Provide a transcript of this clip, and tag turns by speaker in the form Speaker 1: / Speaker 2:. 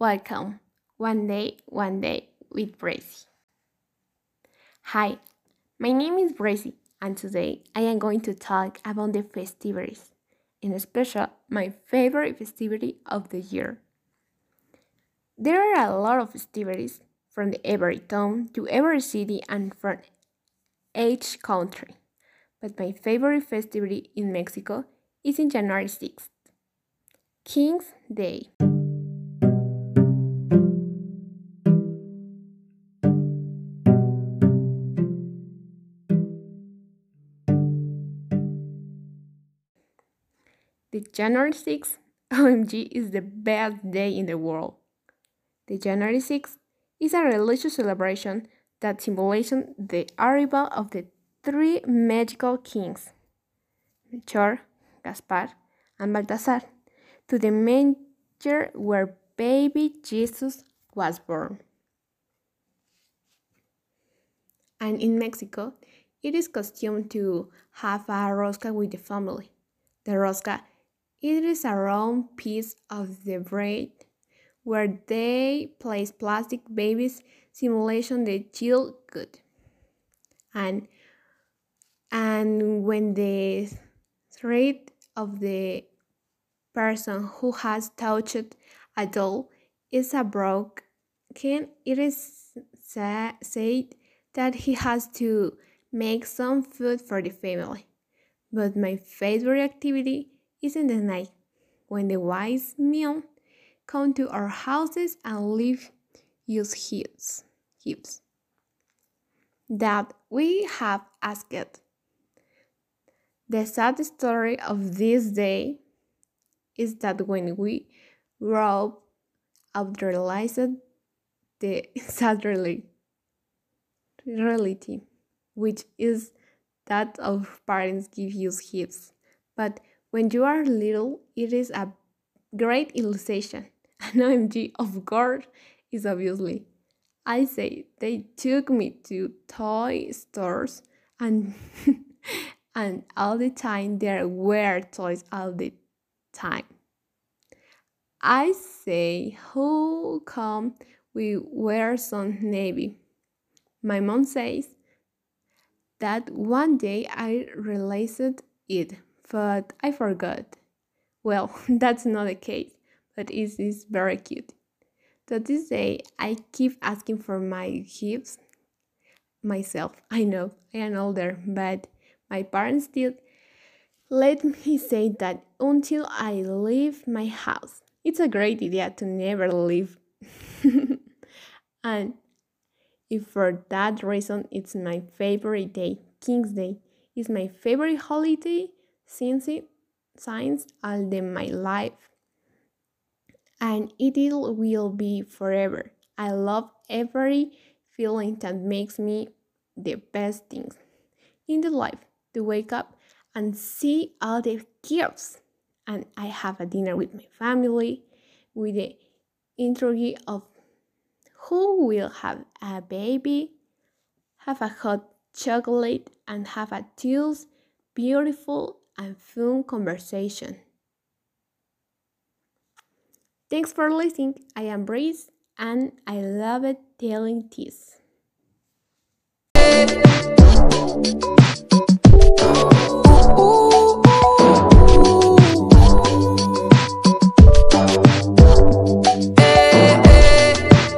Speaker 1: Welcome, one day, one day with Bracy. Hi, my name is Bracy, and today I am going to talk about the festivities, in special my favorite festivity of the year. There are a lot of festivities from every town to every city and from each country, but my favorite festivity in Mexico is in January 6th, King's Day. The January 6th, OMG, is the best day in the world. The January 6th is a religious celebration that symbolizes the arrival of the three magical kings, Melchor, Gaspar, and Balthasar, to the manger where baby Jesus was born. And in Mexico, it is custom to have a rosca with the family. The rosca it is a round piece of the bread where they place plastic babies simulation the chill good. And and when the thread of the person who has touched a doll is a broken, it is sa said that he has to make some food for the family. But my favorite activity is in the night, when the wise men come to our houses and leave us gifts, that we have asked. The sad story of this day is that when we grow up, realized the sad reality, which is that of parents give you gifts, but when you are little, it is a great illustration. An OMG, of course, is obviously. I say they took me to toy stores and and all the time there were toys all the time. I say who come we wear some navy. My mom says that one day I realized it but I forgot. Well, that's not the case, but it is very cute. So this day, I keep asking for my gifts myself. I know I am older, but my parents still let me say that until I leave my house. It's a great idea to never leave. and if for that reason it's my favorite day, King's Day is my favorite holiday, since since all the my life. And it will be forever. I love every feeling that makes me the best things in the life. To wake up and see all the gifts. And I have a dinner with my family with the intrigue of who will have a baby, have a hot chocolate and have a tears beautiful and fun conversation. Thanks for listening. I am Breeze and I love it telling this.